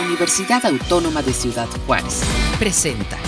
Universidad Autónoma de Ciudad Juárez. Presenta.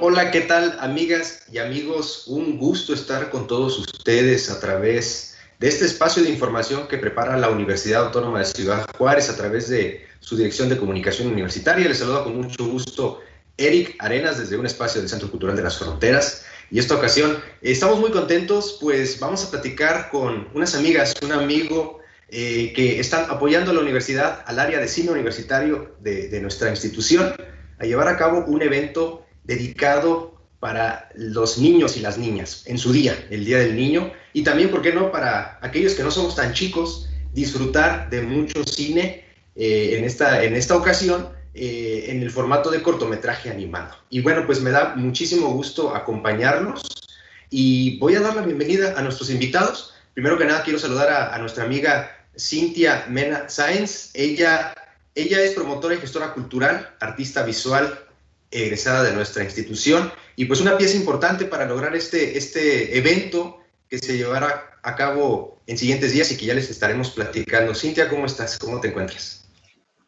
Hola, ¿qué tal amigas y amigos? Un gusto estar con todos ustedes a través de este espacio de información que prepara la Universidad Autónoma de Ciudad Juárez a través de su Dirección de Comunicación Universitaria. Les saludo con mucho gusto Eric Arenas desde un espacio del Centro Cultural de las Fronteras. Y esta ocasión estamos muy contentos, pues vamos a platicar con unas amigas, un amigo eh, que están apoyando a la universidad, al área de cine universitario de, nuestra institución, a llevar a cabo un evento dedicado para los niños y las niñas en su día, el Día del Niño, y también, ¿por qué no?, para aquellos que no somos tan chicos, disfrutar de mucho cine eh, en, esta, en esta ocasión eh, en el formato de cortometraje animado. Y bueno, pues me da muchísimo gusto acompañarlos y voy a dar la bienvenida a nuestros invitados. Primero que nada, quiero saludar a nuestra amiga Cintia Mena Sáenz. Ella, ella es promotora y gestora cultural, artista visual, egresada de nuestra institución y pues una pieza importante para lograr este, este evento que se llevará a cabo en siguientes días y que ya les estaremos platicando. Cintia, ¿cómo estás? ¿Cómo te encuentras?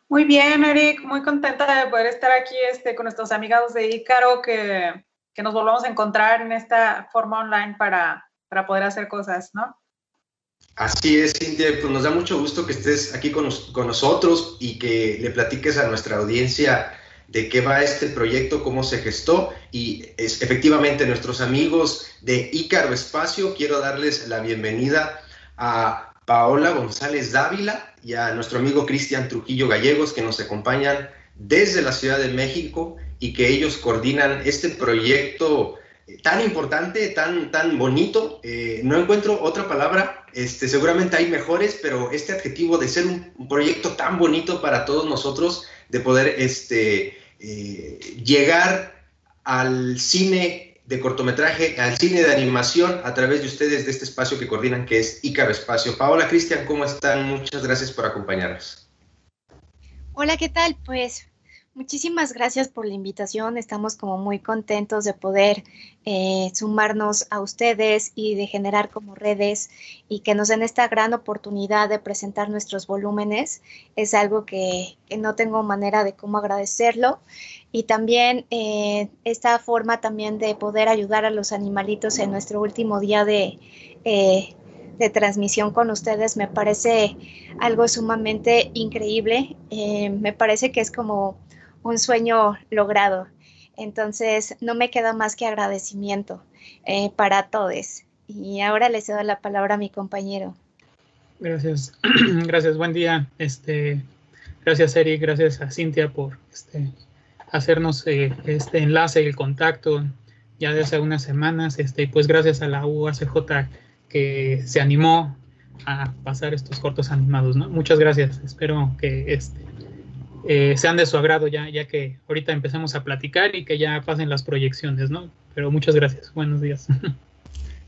Muy bien, Eric, muy contenta de poder estar aquí este, con nuestros amigos de Ícaro, que, que nos volvamos a encontrar en esta forma online para, para poder hacer cosas, ¿no? Así es, Cintia, pues nos da mucho gusto que estés aquí con, con nosotros y que le platiques a nuestra audiencia de qué va este proyecto, cómo se gestó. Y es, efectivamente nuestros amigos de Ícaro Espacio, quiero darles la bienvenida a Paola González Dávila y a nuestro amigo Cristian Trujillo Gallegos que nos acompañan desde la Ciudad de México y que ellos coordinan este proyecto tan importante, tan, tan bonito. Eh, no encuentro otra palabra, este, seguramente hay mejores, pero este adjetivo de ser un, proyecto tan bonito para todos nosotros de poder este, eh, llegar al cine de cortometraje, al cine de animación a través de ustedes de este espacio que coordinan que es Ícaro Espacio. Paola, Cristian, ¿cómo están? Muchas gracias por acompañarnos. Hola, ¿qué tal? Pues Muchísimas gracias por la invitación. Estamos como muy contentos de poder eh, sumarnos a ustedes y de generar como redes y que nos den esta gran oportunidad de presentar nuestros volúmenes. Es algo que, no tengo manera de cómo agradecerlo. Y también eh, esta forma también de poder ayudar a los animalitos en nuestro último día de, eh, de transmisión con ustedes me parece algo sumamente increíble. me parece que es como un sueño logrado. Entonces, no me queda más que agradecimiento eh, para todos. Y ahora le cedo la palabra a mi compañero. Gracias, gracias, buen día. Este, gracias, Eric, gracias a Cintia por este, hacernos eh, este enlace el contacto ya de hace unas semanas. Este, pues gracias a la UACJ que se animó a pasar estos cortos animados. ¿no? Muchas gracias. Espero que este, eh, sean de su agrado ya, ya que ahorita empecemos a platicar y que ya pasen las proyecciones, ¿no? Pero muchas gracias, buenos días.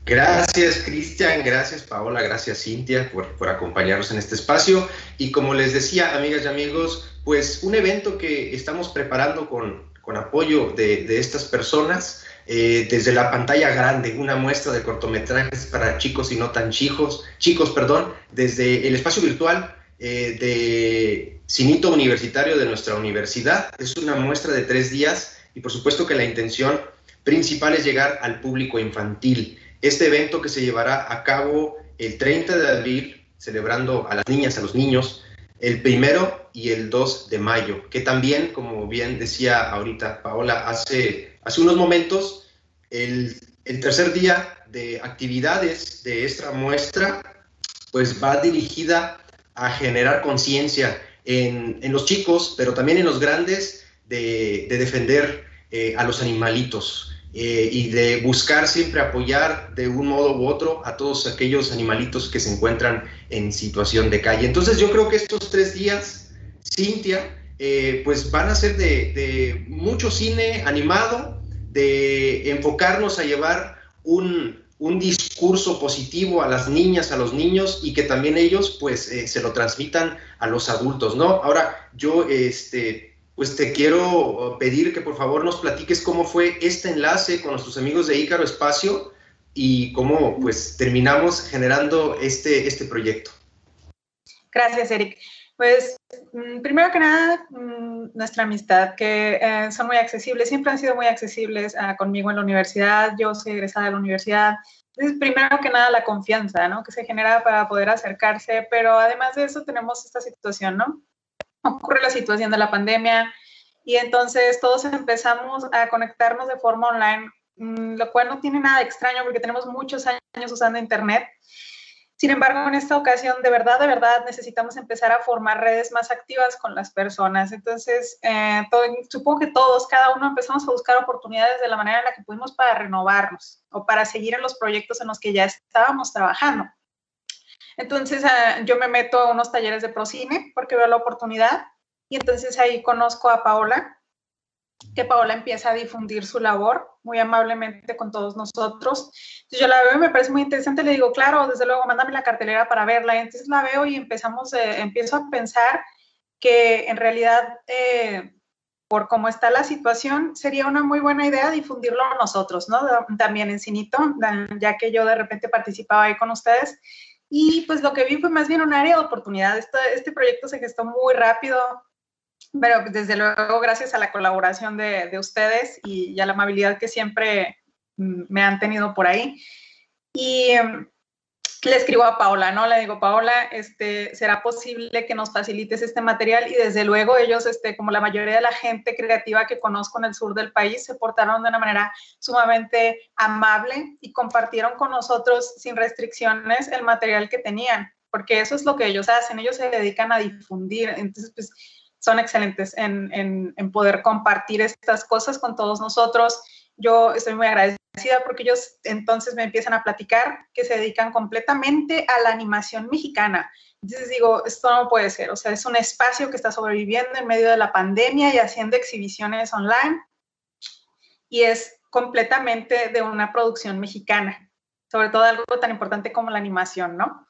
Gracias, Cristian, gracias, Paola, gracias, Cintia, por, por, acompañarnos en este espacio. Y como les decía, amigas y amigos, pues un evento que estamos preparando con, con apoyo de, de, estas personas, eh, desde la pantalla grande, una muestra de cortometrajes para chicos y no tan chicos, chicos, perdón, desde el espacio virtual eh, de Cinito Universitario de nuestra universidad. Es una muestra de tres días y por supuesto que la intención principal es llegar al público infantil. Este evento que se llevará a cabo el 30 de abril, celebrando a las niñas, a los niños, el primero y el 2 de mayo, que también, como bien decía ahorita Paola, hace, hace unos momentos, el, el tercer día de actividades de esta muestra, pues va dirigida a generar conciencia en, en, los chicos, pero también en los grandes, de, de defender eh, a los animalitos eh, y de buscar siempre apoyar de un modo u otro a todos aquellos animalitos que se encuentran en situación de calle. Entonces yo creo que estos tres días, Cintia, eh, pues van a ser de, de mucho cine animado, de enfocarnos a llevar un, un discurso positivo a las niñas, a los niños y que también ellos pues eh, se lo transmitan a los adultos, ¿no? Ahora yo este pues te quiero pedir que por favor nos platiques cómo fue este enlace con nuestros amigos de Ícaro Espacio y cómo pues terminamos generando este, este proyecto. Gracias, Eric. Pues mm, primero que nada, mm, nuestra amistad, que eh, son muy accesibles, siempre han sido muy accesibles ah, conmigo en la universidad, yo soy egresada de la universidad. Entonces, primero que nada, la confianza, ¿no? Que se genera para poder acercarse, pero además de eso tenemos esta situación, ¿no? Ocurre la situación de la pandemia y entonces todos empezamos a conectarnos de forma online, mm, lo cual no tiene nada de extraño porque tenemos muchos años usando Internet sin embargo, en esta ocasión, de verdad, de verdad, necesitamos empezar a formar redes más activas con las personas. Entonces, eh, supongo que todos, cada uno empezamos a buscar oportunidades de la manera en la que pudimos para renovarnos o para seguir en los proyectos en los que ya estábamos trabajando. Entonces, eh, yo me meto a unos talleres de Procine porque veo la oportunidad y entonces ahí conozco a Paola, que Paola empieza a difundir su labor muy amablemente con todos nosotros. Entonces yo la veo y me parece muy interesante, le digo, claro, desde luego, mándame la cartelera para verla. Entonces la veo y empezamos, eh, empiezo a pensar que en realidad, eh, por cómo está la situación, sería una muy buena idea difundirlo nosotros, ¿no? También en Cinito, ya que yo de repente participaba ahí con ustedes. Y pues lo que vi fue más bien un área de oportunidad. Este, este proyecto se gestó muy rápido, pero desde luego, gracias a la colaboración de, de ustedes y, a la amabilidad que siempre mm, me han tenido por ahí. Y mm, le escribo a Paola, ¿no? Le digo, Paola, este, ¿será posible que nos facilites este material? Y desde luego ellos, este, como la mayoría de la gente creativa que conozco en el sur del país, se portaron de una manera sumamente amable y compartieron con nosotros sin restricciones el material que tenían, porque eso es lo que ellos hacen, ellos se dedican a difundir. Entonces, pues son excelentes en, poder compartir estas cosas con todos nosotros. Yo estoy muy agradecida porque ellos entonces me empiezan a platicar que se dedican completamente a la animación mexicana. Entonces digo, esto no puede ser, o sea, es un espacio que está sobreviviendo en medio de la pandemia y haciendo exhibiciones online y es completamente de una producción mexicana, sobre todo algo tan importante como la animación, ¿no?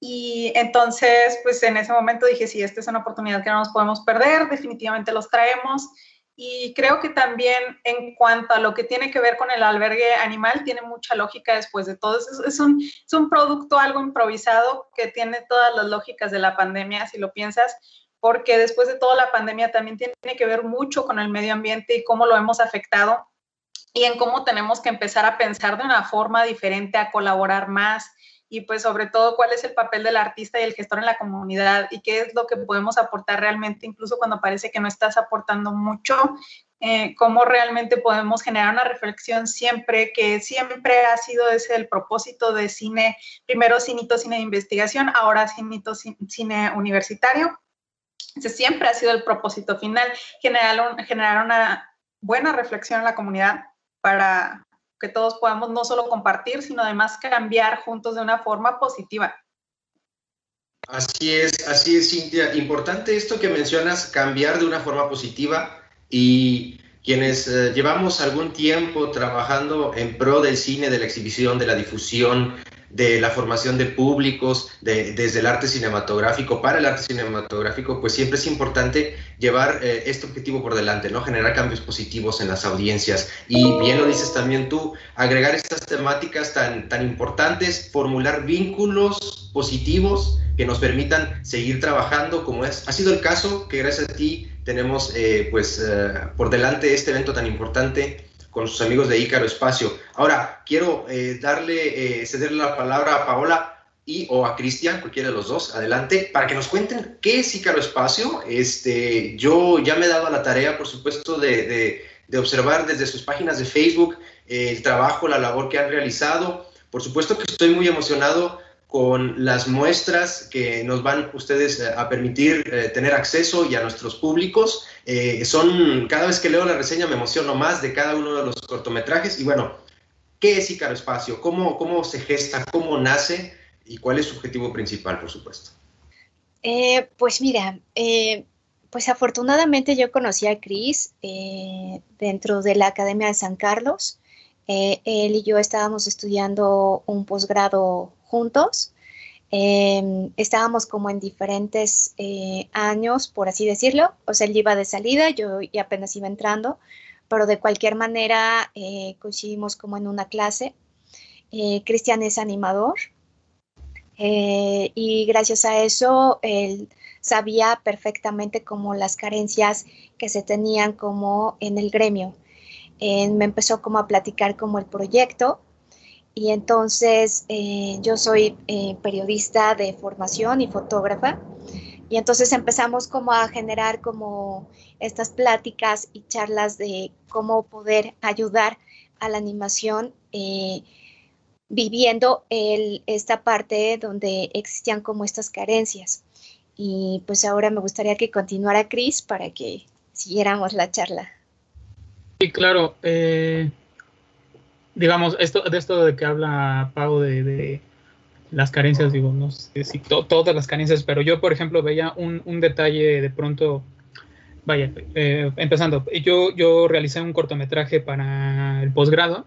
Y entonces, pues en ese momento dije, sí, esta es una oportunidad que no nos podemos perder, definitivamente los traemos. Y creo que también en cuanto a lo que tiene que ver con el albergue animal, tiene mucha lógica después de todo. Es, un, es un producto algo improvisado que tiene todas las lógicas de la pandemia, si lo piensas, porque después de todo la pandemia también tiene que ver mucho con el medio ambiente y cómo lo hemos afectado y en cómo tenemos que empezar a pensar de una forma diferente, a colaborar más, y pues sobre todo cuál es el papel del artista y el gestor en la comunidad y qué es lo que podemos aportar realmente, incluso cuando parece que no estás aportando mucho, eh, cómo realmente podemos generar una reflexión siempre, que siempre ha sido ese el propósito de cine, primero cinito cine de investigación, ahora cinito cine universitario. Ese siempre ha sido el propósito final, generar, generar una buena reflexión en la comunidad para que todos podamos no solo compartir, sino además cambiar juntos de una forma positiva. Así es, así es, Cintia. Importante esto que mencionas, cambiar de una forma positiva y quienes eh, llevamos algún tiempo trabajando en pro del cine, de la exhibición, de la difusión, de la formación de públicos, desde el arte cinematográfico para el arte cinematográfico, pues siempre es importante llevar eh, este objetivo por delante, ¿no? Generar cambios positivos en las audiencias. Y bien lo dices también tú, agregar estas temáticas tan, tan importantes, formular vínculos positivos que nos permitan seguir trabajando, como es, ha sido el caso que gracias a ti tenemos eh, pues eh, por delante este evento tan importante con sus amigos de Ícaro Espacio. Ahora, quiero eh, darle, eh, cederle la palabra a Paola y o a Cristian, cualquiera de los dos, adelante, para que nos cuenten qué es Ícaro Espacio. Este, yo ya me he dado la tarea, por supuesto, de, de, observar desde sus páginas de Facebook eh, el trabajo, la labor que han realizado. Por supuesto que estoy muy emocionado con las muestras que nos van ustedes eh, a permitir eh, tener acceso y a nuestros públicos. Eh, son, cada vez que leo la reseña me emociono más de cada uno de los cortometrajes. Y bueno, ¿qué es Icaro Espacio? ¿Cómo, cómo se gesta? ¿Cómo nace? ¿Y cuál es su objetivo principal, por supuesto? pues mira, pues afortunadamente yo conocí a Cris dentro de la Academia de San Carlos. él y yo estábamos estudiando un posgrado juntos. Em, estábamos como en diferentes eh, años, por así decirlo. O sea, él iba de salida, yo apenas iba entrando, pero de cualquier manera eh, coincidimos como en una clase. Eh, Cristian es animador. Y gracias a eso él sabía perfectamente como las carencias que se tenían como en el gremio. me empezó como a platicar como el proyecto y entonces eh, yo soy eh, periodista de formación y fotógrafa y entonces empezamos como a generar como estas pláticas y charlas de cómo poder ayudar a la animación viviendo el, esta parte donde existían como estas carencias. Y pues ahora me gustaría que continuara Cris para que siguiéramos la charla. Sí, claro. Eh, digamos, esto, de esto de que habla Pau de, las carencias, digo, no sé si todas las carencias, pero yo, por ejemplo, veía un, un detalle de pronto, vaya, eh, empezando, yo, yo realicé un cortometraje para el posgrado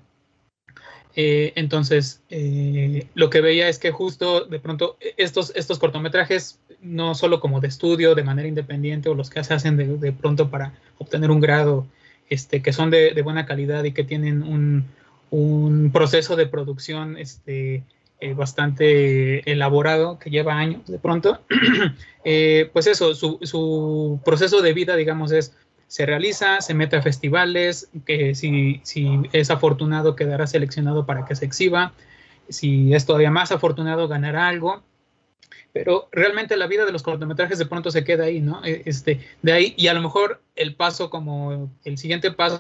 eh, entonces, eh, lo que veía es que justo de pronto estos, estos cortometrajes, no solo como de estudio, de manera independiente, o los que se hacen de, pronto para obtener un grado, este, que son de, buena calidad y que tienen un, proceso de producción este, eh, bastante elaborado, que lleva años de pronto, pues eso, su, su proceso de vida, digamos, es se realiza, se mete a festivales, que si, si es afortunado quedará seleccionado para que se exhiba, si es todavía más afortunado ganará algo, pero realmente la vida de los cortometrajes de pronto se queda ahí, ¿no? E, este, de ahí, y a lo mejor el paso como, el siguiente paso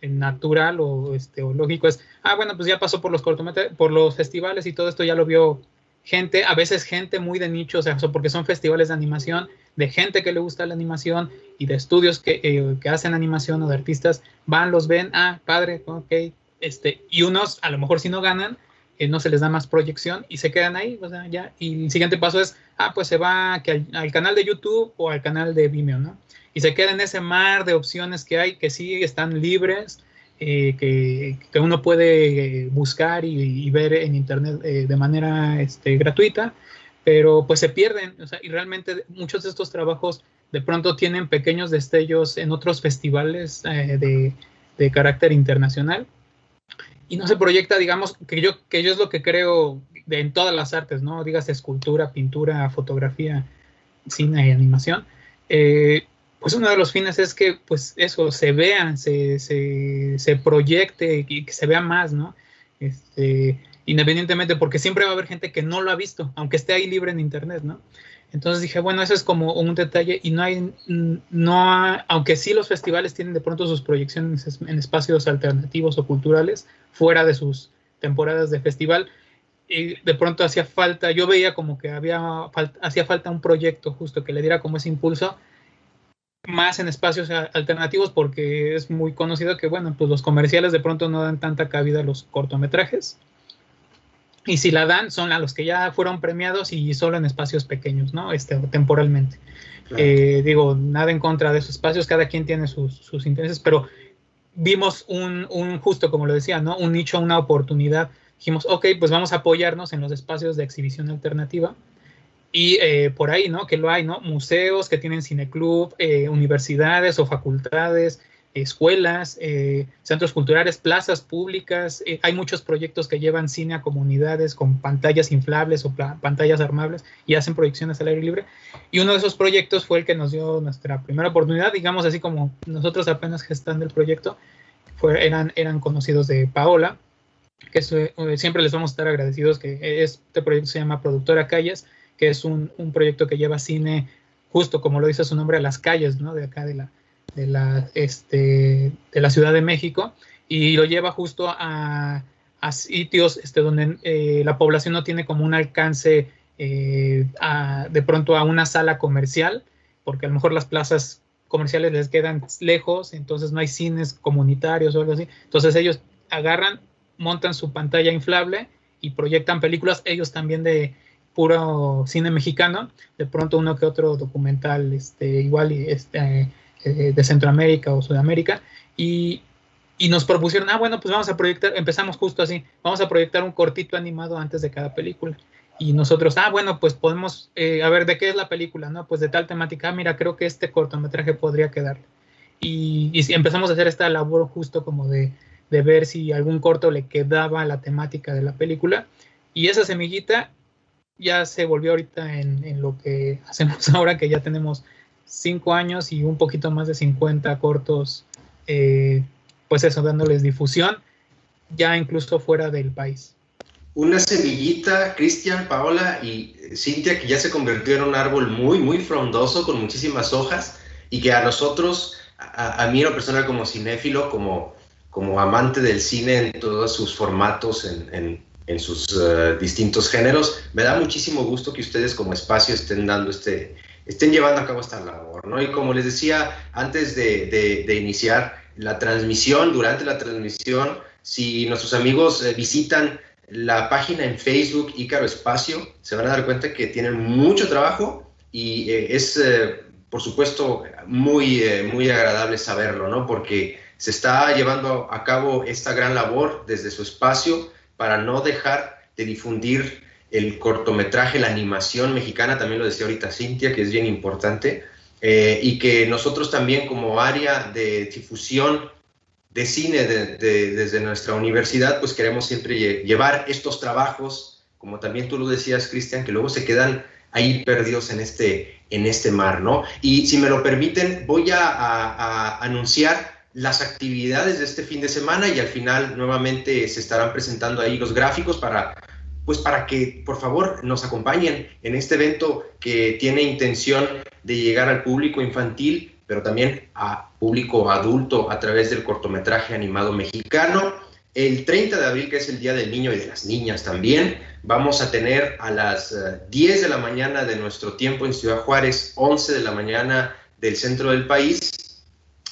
natural o, este, o lógico es, ah, bueno, pues ya pasó por los cortometrajes, por los festivales y todo esto ya lo vio gente, a veces gente muy de nicho, o sea, porque son festivales de animación, de gente que le gusta la animación y de estudios que, eh, que hacen animación o de artistas, van, los ven, ah, padre, ok, este, y unos a lo mejor si no ganan, eh, no se les da más proyección y se quedan ahí, o sea, ya, y el siguiente paso es, ah, pues se va al, canal de YouTube o al canal de Vimeo, ¿no? Y se queda en ese mar de opciones que hay, que sí están libres, eh, que, que, uno puede buscar y, ver en internet de manera este, gratuita, pero pues se pierden, y realmente muchos de estos trabajos de pronto tienen pequeños destellos en otros festivales eh, de, de, carácter internacional y no se proyecta, digamos, que yo, que yo es lo que creo de, en todas las artes, ¿no? Digas escultura, pintura, fotografía, cine y animación. Eh, pues uno de los fines es que, pues eso, se vea, se, se, se proyecte y que se vea más, ¿no? Este, independientemente, porque siempre va a haber gente que no lo ha visto, aunque esté ahí libre en internet, ¿no? Entonces dije, bueno, eso es como un detalle y no hay, no aunque sí los festivales tienen de pronto sus proyecciones en espacios alternativos o culturales fuera de sus temporadas de festival, y de pronto hacía falta, yo veía como que había hacía falta un proyecto justo que le diera como ese impulso más en espacios alternativos porque es muy conocido que, bueno, pues los comerciales de pronto no dan tanta cabida a los cortometrajes y si la dan, son a los que ya fueron premiados y solo en espacios pequeños, ¿no? Este, temporalmente. Eh, digo, nada en contra de esos espacios, cada quien tiene sus, sus intereses, pero vimos un, un, justo como lo decía, ¿no? Un nicho, una oportunidad. Dijimos, ok, pues vamos a apoyarnos en los espacios de exhibición alternativa. Y eh, por ahí, ¿no? Que lo hay, ¿no? Museos que tienen cineclub, eh, universidades o facultades, escuelas, eh, centros culturales, plazas públicas. Eh, hay muchos proyectos que llevan cine a comunidades con pantallas inflables o pantallas armables y hacen proyecciones al aire libre. Y uno de esos proyectos fue el que nos dio nuestra primera oportunidad, digamos así como nosotros apenas gestando el proyecto, eran, eran conocidos de Paola, que eh, siempre les vamos a estar agradecidos, que este proyecto se llama Productora Calles, que es un, un proyecto que lleva cine justo como lo dice su nombre a las calles, ¿no? De acá de la, de la, este, de la Ciudad de México y lo lleva justo a, a sitios este, donde eh, la población no tiene como un alcance eh, de pronto a una sala comercial, porque a lo mejor las plazas comerciales les quedan lejos, entonces no hay cines comunitarios o algo así. Entonces ellos agarran, montan su pantalla inflable y proyectan películas, ellos también de puro cine mexicano, de pronto uno que otro documental, este, igual, este, eh, de Centroamérica o Sudamérica y, y, nos propusieron, ah, bueno, pues vamos a proyectar, empezamos justo así, vamos a proyectar un cortito animado antes de cada película. Y nosotros, ah, bueno, pues podemos, eh, a ver, ¿de qué es la película? No, pues de tal temática, ah, mira, creo que este cortometraje podría quedar. Y, y empezamos a hacer esta labor justo como de, de ver si algún corto le quedaba a la temática de la película. Y esa semillita ya se volvió ahorita en, lo que hacemos ahora, que ya tenemos cinco años y un poquito más de 50 cortos, eh, pues eso, dándoles difusión, ya incluso fuera del país. Una semillita, Cristian, Paola y Cintia, que ya se convirtió en un árbol muy, muy frondoso, con muchísimas hojas, y que a nosotros, a, mí en lo personal como cinéfilo, como, como amante del cine en todos sus formatos, en en sus eh, distintos géneros. Me da muchísimo gusto que ustedes como espacio estén dando este, estén llevando a cabo esta labor, ¿no? Y como les decía antes de, de, iniciar la transmisión, durante la transmisión, si nuestros amigos eh, visitan la página en Facebook Ícaro Espacio, se van a dar cuenta que tienen mucho trabajo y eh, es, por supuesto, muy, muy agradable saberlo, ¿no? Porque se está llevando a cabo esta gran labor desde su espacio para no dejar de difundir el cortometraje, la animación mexicana, también lo decía ahorita Cintia, que es bien importante, eh, y que nosotros también como área de difusión de cine desde nuestra universidad, pues queremos siempre llevar estos trabajos, como también tú lo decías, Cristian, que luego se quedan ahí perdidos en este, en este mar, ¿no? Y si me lo permiten, voy a anunciar las actividades de este fin de semana y al final nuevamente se estarán presentando ahí los gráficos para pues para que por favor nos acompañen en este evento que tiene intención de llegar al público infantil, pero también a público adulto a través del cortometraje animado mexicano. El 30 de abril, que es el Día del Niño y de las Niñas también, vamos a tener a las 10 eh, de la mañana de nuestro tiempo en Ciudad Juárez, 11 de la mañana del centro del país,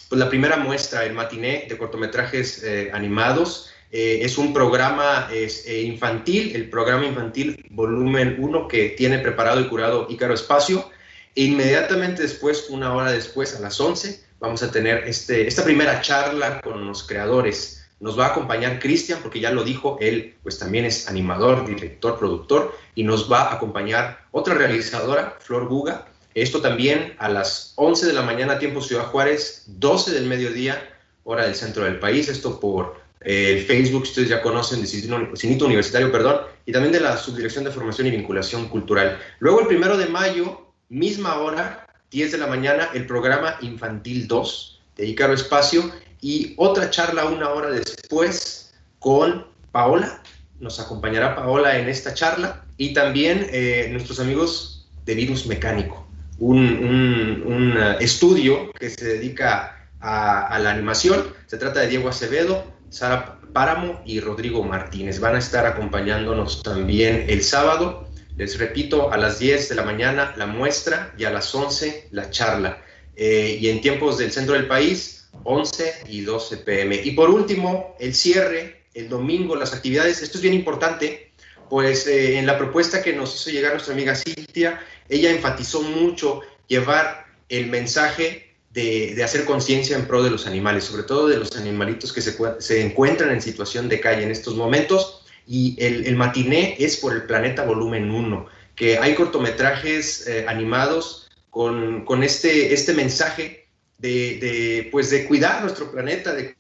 pues la primera muestra, el matiné de cortometrajes eh, animados. Eh, es un programa eh, infantil, el programa infantil volumen 1 que tiene preparado y curado Ícaro Espacio. E inmediatamente después, una hora después, a las 11, vamos a tener este, esta primera charla con los creadores. Nos va a acompañar Cristian, porque ya lo dijo, él pues también es animador, director, productor, y nos va a acompañar otra realizadora, Flor Buga, esto también a las 11 de la mañana, tiempo Ciudad Juárez, 12 del mediodía, hora del centro del país. Esto por el Facebook, ustedes ya conocen, de Cinito Universitario, perdón, y también de la Subdirección de Formación y Vinculación Cultural. Luego, el primero de mayo, misma hora, 10 de la mañana, el programa Infantil 2 de Ícaro Espacio y otra charla una hora después con Paola. Nos acompañará Paola en esta charla y también eh, nuestros amigos de Virus Mecánico un, uh, estudio que se dedica a, la animación. Se trata de Diego Acevedo, Sara Páramo y Rodrigo Martínez. Van a estar acompañándonos también el sábado. Les repito, a las 10 de la mañana la muestra y a las 11 la charla. Eh, y en tiempos del centro del país, 11 y 12 pm. Y por último, el cierre, el domingo, las actividades. Esto es bien importante, pues eh, en la propuesta que nos hizo llegar nuestra amiga Cintia, ella enfatizó mucho llevar el mensaje de, hacer conciencia en pro de los animales, sobre todo de los animalitos que se, encuentran en situación de calle en estos momentos. Y el, matiné es por el planeta volumen 1, que hay cortometrajes eh, animados con, este, este mensaje de, pues de cuidar nuestro planeta, de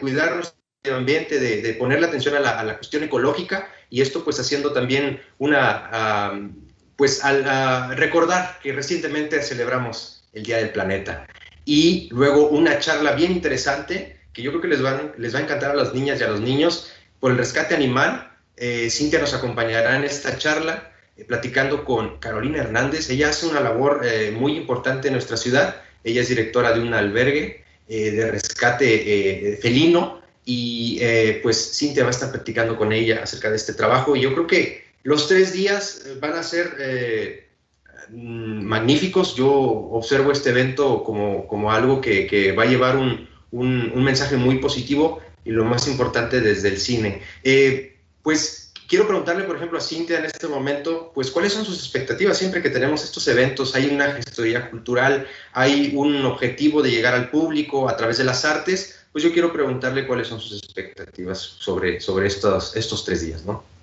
cuidar nuestro ambiente, de, de ponerle atención a la, cuestión ecológica y esto pues haciendo también una, pues al recordar que recientemente celebramos el Día del Planeta y luego una charla bien interesante que yo creo que les, van, les va a encantar a las niñas y a los niños por el rescate animal. Eh, Cintia nos acompañará en esta charla eh, platicando con Carolina Hernández. Ella hace una labor eh, muy importante en nuestra ciudad. Ella es directora de un albergue de rescate felino y pues Cintia va a estar platicando con ella acerca de este trabajo y yo creo que los tres días eh, van a ser eh, magníficos. Yo observo este evento como, algo que, va a llevar un, mensaje muy positivo y lo más importante desde el cine. Eh, pues quiero preguntarle, por ejemplo, a Cintia en este momento, pues cuáles son sus expectativas siempre que tenemos estos eventos. Hay una gestoría cultural, hay un objetivo de llegar al público a través de las artes. Pues yo quiero preguntarle cuáles son sus expectativas sobre, sobre estos, estos tres días, ¿no?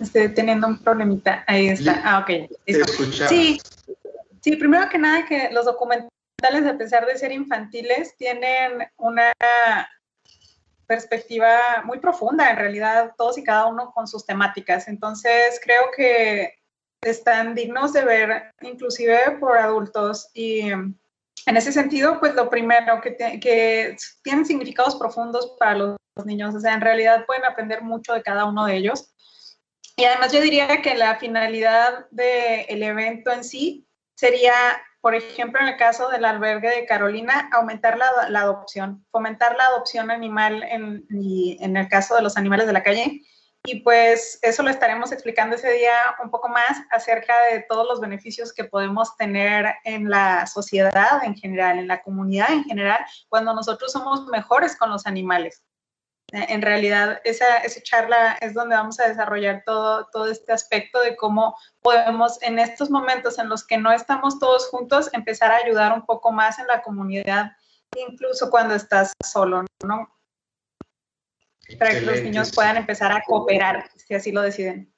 Estoy teniendo un problemita. Ahí está. Ah, ok. Sí, sí, primero que nada que los documentales, a pesar de ser infantiles, tienen una perspectiva muy profunda, en realidad, todos y cada uno con sus temáticas. Entonces, creo que están dignos de ver inclusive por adultos y en ese sentido, pues lo primero que, que tienen significados profundos para los niños, o sea, en realidad pueden aprender mucho de cada uno de ellos. Y además yo diría que la finalidad del evento en sí sería, por ejemplo, en el caso del albergue de Carolina, aumentar la, adopción, fomentar la adopción animal en el caso de los animales de la calle y pues eso lo estaremos explicando ese día un poco más acerca de todos los beneficios que podemos tener en la sociedad en general, en la comunidad en general, cuando nosotros somos mejores con los animales. En realidad, esa, esa charla es donde vamos a desarrollar todo, todo este aspecto de cómo podemos en estos momentos en los que no estamos todos juntos empezar a ayudar un poco más en la comunidad, incluso cuando estás solo, ¿no? para que los niños puedan empezar a cooperar, si así lo deciden.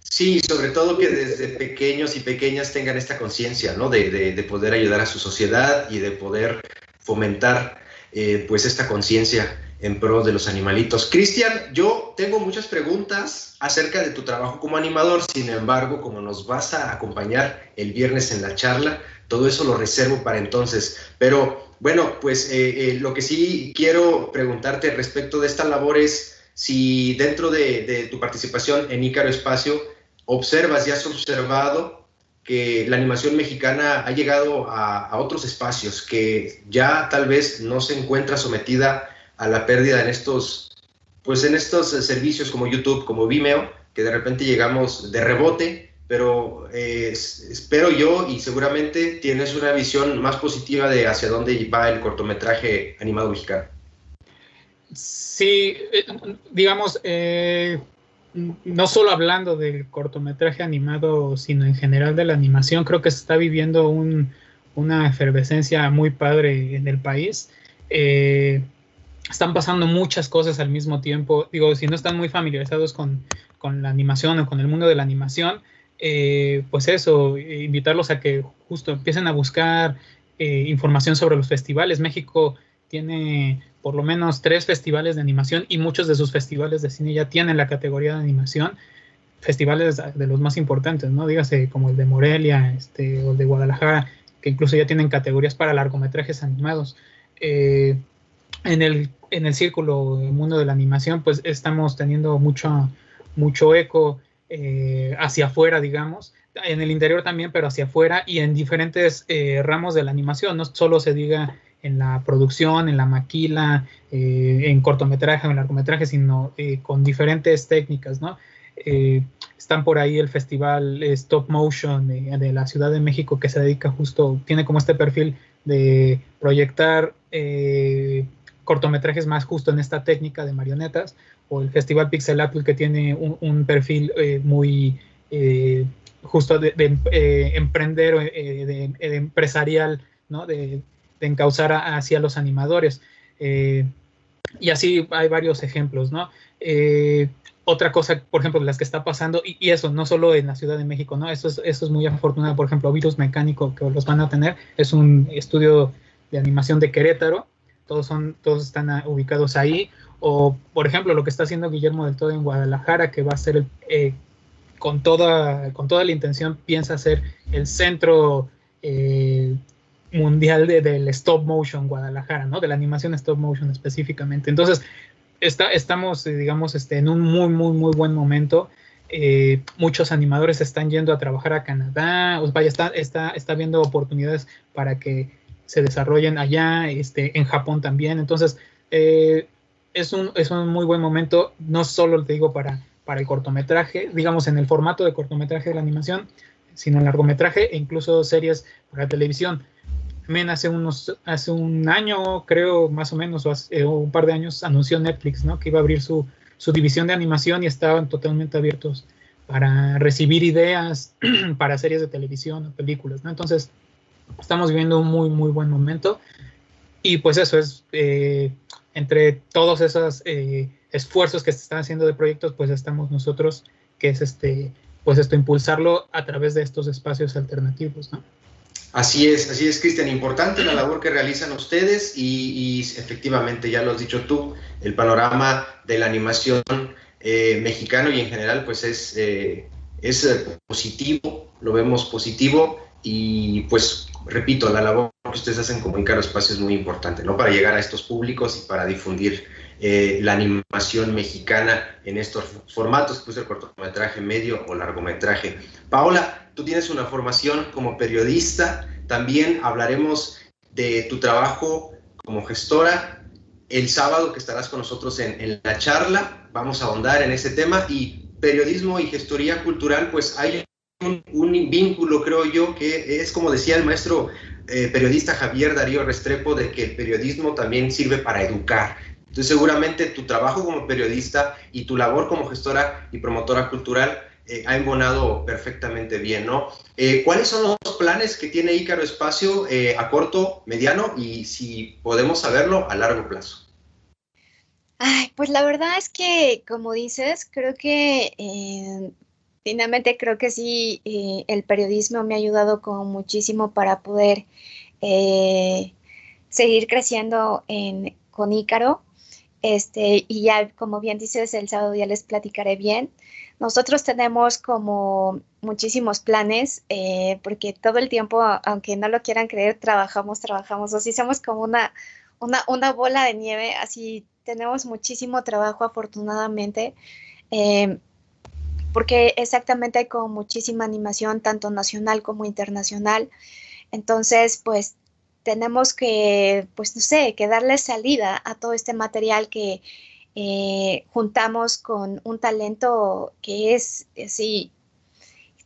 Sí, sobre todo que desde pequeños y pequeñas tengan esta conciencia, ¿no? De, de, poder ayudar a su sociedad y de poder fomentar, eh, pues, esta conciencia en pro de los animalitos. Cristian, yo tengo muchas preguntas acerca de tu trabajo como animador, sin embargo, como nos vas a acompañar el viernes en la charla, todo eso lo reservo para entonces. Pero bueno, pues eh, eh, lo que sí quiero preguntarte respecto de esta labor es si dentro de, tu participación en Ícaro Espacio observas y has observado que la animación mexicana ha llegado a, a otros espacios, que ya tal vez no se encuentra sometida a la pérdida en estos, pues en estos servicios como YouTube, como Vimeo, que de repente llegamos de rebote pero eh, espero yo y seguramente tienes una visión más positiva de hacia dónde va el cortometraje animado mexicano. Sí, eh, digamos, eh, no solo hablando del cortometraje animado, sino en general de la animación, creo que se está viviendo una efervescencia muy padre en el país. Están pasando muchas cosas al mismo tiempo. Digo, si no están muy familiarizados con, con la animación o con el mundo de la animación, eh, pues eso, invitarlos a que justo empiecen a buscar eh, información sobre los festivales. México tiene por lo menos tres festivales de animación y muchos de sus festivales de cine ya tienen la categoría de animación. Festivales de los más importantes, ¿no? Dígase como el de Morelia este, o el de Guadalajara, que incluso ya tienen categorías para largometrajes animados. Eh, en, el, en el círculo del mundo de la animación, pues estamos teniendo mucho, mucho eco eh, hacia afuera, digamos, en el interior también, pero hacia afuera y en diferentes eh, ramos de la animación, no solo se diga en la producción, en la maquila, eh, en cortometraje o en largometraje, sino con diferentes técnicas, ¿no? están por ahí el festival Stop Motion de, la Ciudad de México que se dedica justo, tiene como este perfil de proyectar cortometrajes más justo en esta técnica de marionetas, o el Festival Pixel Apple que tiene un, perfil eh, muy eh, justo de, eh, emprender, de, empresarial, ¿no? de, encauzar hacia los animadores. y así hay varios ejemplos, ¿no? otra cosa, por ejemplo, las que está pasando, y, eso no solo en la Ciudad de México, ¿no? Eso es, eso es muy afortunado, por ejemplo, Virus Mecánico, que los van a tener, es un estudio de animación de Querétaro, todos, son, todos están ubicados ahí, o por ejemplo lo que está haciendo Guillermo del Todo en Guadalajara, que va a ser eh, con, toda, con toda la intención, piensa ser el centro eh, mundial del stop motion Guadalajara, ¿no? De la animación stop motion específicamente. Entonces, está, estamos, eh, digamos, este, en un muy, muy, muy buen momento. muchos animadores están yendo a trabajar a Canadá, os vaya, está, está, está viendo oportunidades para que se desarrollen allá, este, en Japón también. Entonces, eh, es, un, es un muy buen momento, no solo te digo para, para el cortometraje, digamos en el formato de cortometraje de la animación, sino en largometraje e incluso series para televisión. También hace, unos, hace un año, creo, más o menos, o, un par de años, anunció Netflix, ¿no? Que iba a abrir su, su división de animación y estaban totalmente abiertos para recibir ideas para series de televisión o películas, ¿no? Entonces, estamos viviendo un muy, muy buen momento. Y pues eso es, eh, entre todos esos eh, esfuerzos que se están haciendo de proyectos, pues estamos nosotros, que es este, pues esto, impulsarlo a través de estos espacios alternativos. Así es, así es, Cristian. Importante la labor que realizan ustedes y, efectivamente, ya lo has dicho tú, el panorama de la animación eh, mexicano y en general, pues es, eh, es positivo, lo vemos positivo y pues repito, la labor que ustedes hacen como Ícaro Espacio es muy importante, ¿no? Para llegar a estos públicos y para difundir la animación mexicana en estos formatos, pues el cortometraje medio o largometraje. Paola, tú tienes una formación como periodista, también hablaremos de tu trabajo como gestora. El sábado que estarás con nosotros en, la charla, vamos a ahondar en ese tema y periodismo y gestoría cultural, pues hay un, vínculo, creo yo, que es como decía el maestro eh, periodista Javier Darío Restrepo, de que el periodismo también sirve para educar. Entonces seguramente tu trabajo como periodista y tu labor como gestora y promotora cultural eh, ha embonado perfectamente bien, ¿no? Eh, ¿Cuáles son los planes que tiene Ícaro Espacio eh, a corto, mediano y si podemos saberlo a largo plazo? Ay, pues la verdad es que, como dices, creo que finalmente creo que sí, el periodismo me ha ayudado con muchísimo para poder seguir creciendo en, con Ícaro. Este, y ya, como bien dices, el sábado ya les platicaré bien. Nosotros tenemos como muchísimos planes, eh, porque todo el tiempo, aunque no lo quieran creer, trabajamos, trabajamos, así somos como una, una, bola de nieve, así tenemos muchísimo trabajo afortunadamente, eh, porque exactamente hay como muchísima animación, tanto nacional como internacional. Entonces, pues tenemos que, pues no sé, que darle salida a todo este material que, eh, juntamos con un talento que es así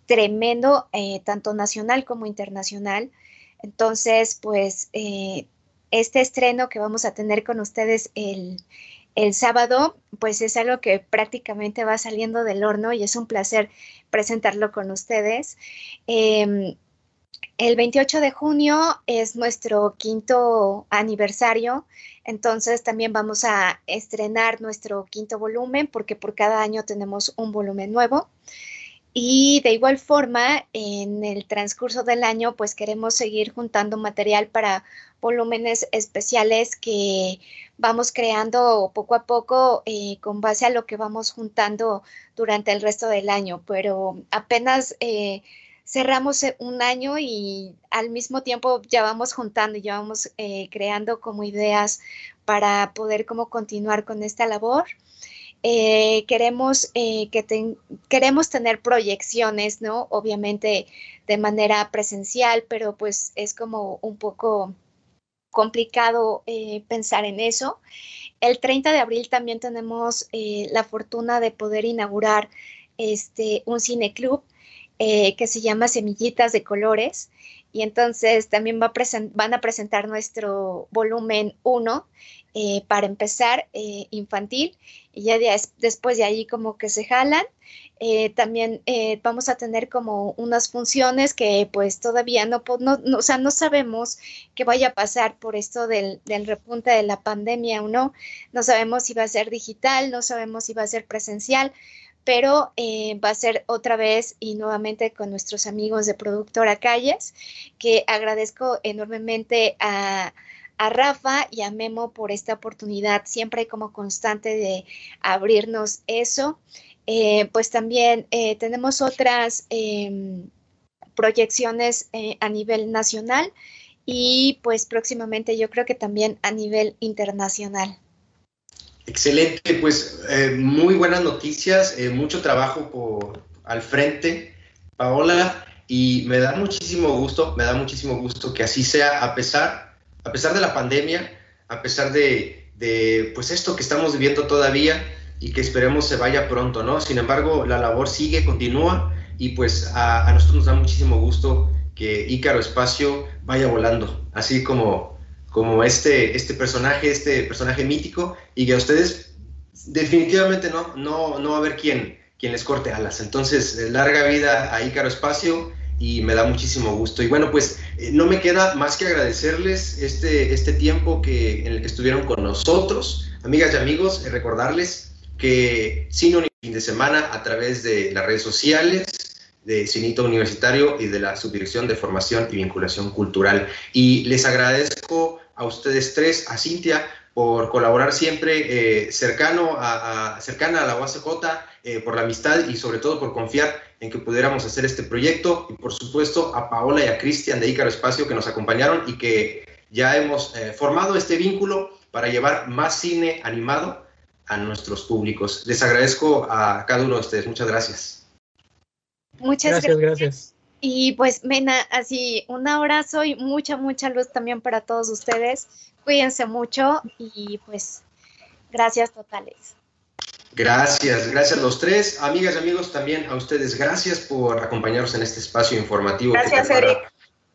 tremendo, eh, tanto nacional como internacional. Entonces, pues eh, este estreno que vamos a tener con ustedes el, el, sábado, pues es algo que prácticamente va saliendo del horno y es un placer presentarlo con ustedes. Em, el 28 de junio es nuestro quinto aniversario, entonces también vamos a estrenar nuestro quinto volumen porque por cada año tenemos un volumen nuevo. Y de igual forma, en el transcurso del año, pues queremos seguir juntando material para volúmenes especiales que vamos creando poco a poco eh, con base a lo que vamos juntando durante el resto del año. Pero apenas eh, cerramos eh, un año y al mismo tiempo ya vamos juntando, ya vamos eh, creando como ideas para poder como continuar con esta labor. Eh, queremos, que queremos tener proyecciones, ¿no? Obviamente de manera presencial, pero pues es como un poco complicado pensar en eso. El 30 de abril también tenemos la fortuna de poder inaugurar este, un cineclub eh, que se llama Semillitas de Colores. Y entonces también va van a presentar nuestro volumen 1 eh, para empezar eh, infantil. Y ya después de ahí como que se jalan. también vamos a tener como unas funciones que pues todavía no, no, o sea, no sabemos qué vaya a pasar por esto del, del repunte de la pandemia o no. No sabemos si va a ser digital, no sabemos si va a ser presencial, pero eh, va a ser otra vez y nuevamente con nuestros amigos de Productora Calles, que agradezco enormemente a, Rafa y a Memo por esta oportunidad, siempre como constante de abrirnos eso. Eh, pues también eh, tenemos otras em, proyecciones a nivel nacional y pues próximamente yo creo que también a nivel internacional. Excelente, pues eh, muy buenas noticias, eh, mucho trabajo por, al frente, Paola, y me da muchísimo gusto, me da muchísimo gusto que así sea, a pesar, a pesar de la pandemia, a pesar de, de pues esto que estamos viviendo todavía y que esperemos se vaya pronto, ¿no? Sin embargo, la labor sigue, continúa y pues a, a nosotros nos da muchísimo gusto que Ícaro Espacio vaya volando, así como como este, este personaje, este personaje mítico, y que a ustedes definitivamente no, no, no va a haber quien, quien les corte alas. Entonces, eh, larga vida a Ícaro Espacio y me da muchísimo gusto. Y bueno, pues eh, no me queda más que agradecerles este, este tiempo que, en el que estuvieron con nosotros. Amigas y amigos, recordarles que un fin de semana a través de las redes sociales, de Cinito Universitario y de la Subdirección de Formación y Vinculación Cultural. Y les agradezco a ustedes tres, a Cintia, por colaborar siempre eh, cercano a, cercana a la UACJ, eh, por la amistad y sobre todo por confiar en que pudiéramos hacer este proyecto. Y por supuesto a Paola y a Cristian de Ícaro Espacio que nos acompañaron y que ya hemos eh, formado este vínculo para llevar más cine animado a nuestros públicos. Les agradezco a cada uno de ustedes. Muchas gracias. Muchas gracias. gracias. Y pues, Mena, así un abrazo y mucha, mucha luz también para todos ustedes. Cuídense mucho y pues, gracias totales. Gracias, gracias a los tres. Amigas y amigos, también a ustedes, gracias por acompañarnos en este espacio informativo. Gracias, Eric.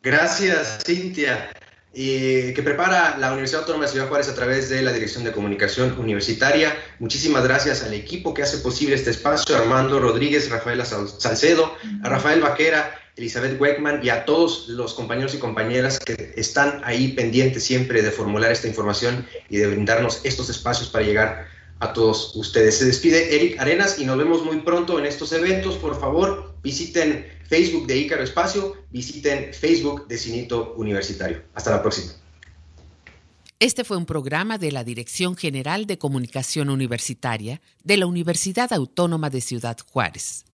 Gracias, Cintia que prepara la Universidad Autónoma de Ciudad Juárez a través de la Dirección de Comunicación Universitaria. Muchísimas gracias al equipo que hace posible este espacio, Armando Rodríguez, Rafaela Salcedo, a Rafael Vaquera, Elizabeth Weckman y a todos los compañeros y compañeras que están ahí pendientes siempre de formular esta información y de brindarnos estos espacios para llegar a todos ustedes. Se despide Eric Arenas y nos vemos muy pronto en estos eventos. Por favor, visiten Facebook de Ícaro Espacio, visiten Facebook de Cinito Universitario. Hasta la próxima. Este fue un programa de la Dirección General de Comunicación Universitaria de la Universidad Autónoma de Ciudad Juárez.